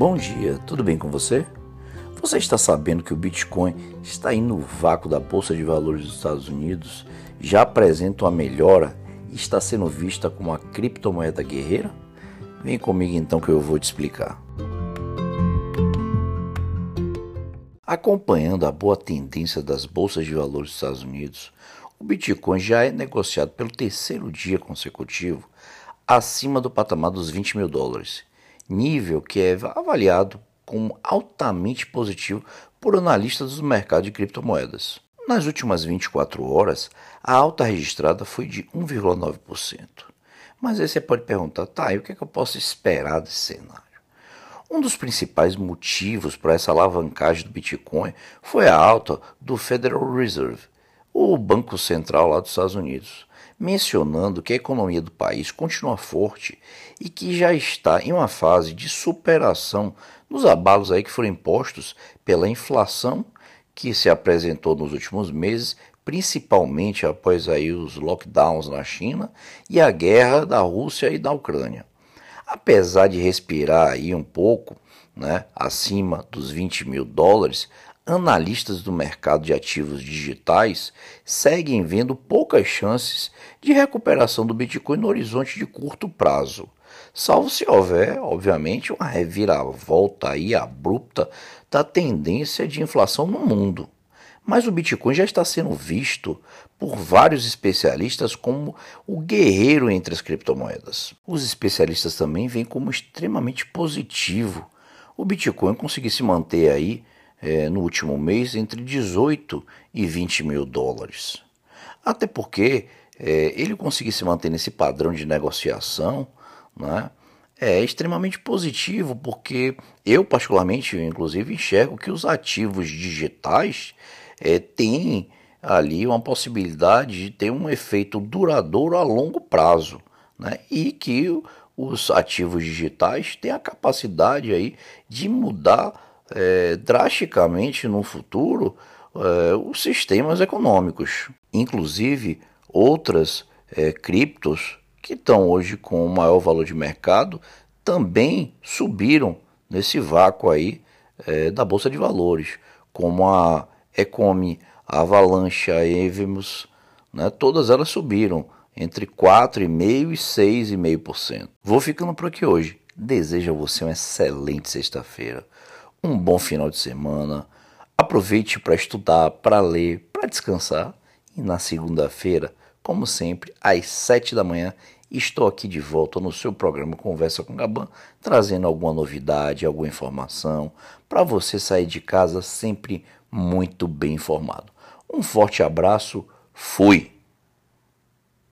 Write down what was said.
Bom dia, tudo bem com você? Você está sabendo que o Bitcoin está indo no vácuo da Bolsa de Valores dos Estados Unidos, já apresenta uma melhora e está sendo vista como uma criptomoeda guerreira? Vem comigo então que eu vou te explicar. Acompanhando a boa tendência das bolsas de valores dos Estados Unidos, o Bitcoin já é negociado pelo terceiro dia consecutivo acima do patamar dos 20 mil dólares, nível que é avaliado como altamente positivo por analistas do mercado de criptomoedas. Nas últimas 24 horas, a alta registrada foi de 1,9%. Mas aí você pode perguntar, tá, e o que, é que eu posso esperar desse cenário? Um dos principais motivos para essa alavancagem do Bitcoin foi a alta do Federal Reserve, o Banco Central lá dos Estados Unidos, mencionando que a economia do país continua forte e que já está em uma fase de superação dos abalos aí que foram impostos pela inflação que se apresentou nos últimos meses, principalmente após aí os lockdowns na China e a guerra da Rússia e da Ucrânia. Apesar de respirar aí um pouco, né, acima dos 20 mil dólares, analistas do mercado de ativos digitais seguem vendo poucas chances de recuperação do Bitcoin no horizonte de curto prazo, salvo se houver, obviamente, uma reviravolta aí abrupta da tendência de inflação no mundo. Mas o Bitcoin já está sendo visto por vários especialistas como o guerreiro entre as criptomoedas. Os especialistas também veem como extremamente positivo o Bitcoin conseguir se manter aí é, no último mês entre 18 e 20 mil dólares. Até porque é, ele conseguir se manter nesse padrão de negociação né, é extremamente positivo, porque eu, particularmente, inclusive, enxergo que os ativos digitais é, têm ali uma possibilidade de ter um efeito duradouro a longo prazo. Né, e que os ativos digitais têm a capacidade aí de mudar é, drasticamente no futuro é, os sistemas econômicos. Inclusive, outras é, criptos que estão hoje com o maior valor de mercado também subiram nesse vácuo aí é, da Bolsa de Valores, como a Ecomi, a Avalanche, a Evemos, né, todas elas subiram entre 4,5% e 6,5%. Vou ficando por aqui hoje. Desejo a você uma excelente sexta-feira um bom final de semana. Aproveite para estudar, para ler, para descansar. E na segunda-feira, como sempre, às sete da manhã, estou aqui de volta no seu programa Conversa com Gaban, trazendo alguma novidade, alguma informação, para você sair de casa sempre muito bem informado. Um forte abraço, fui!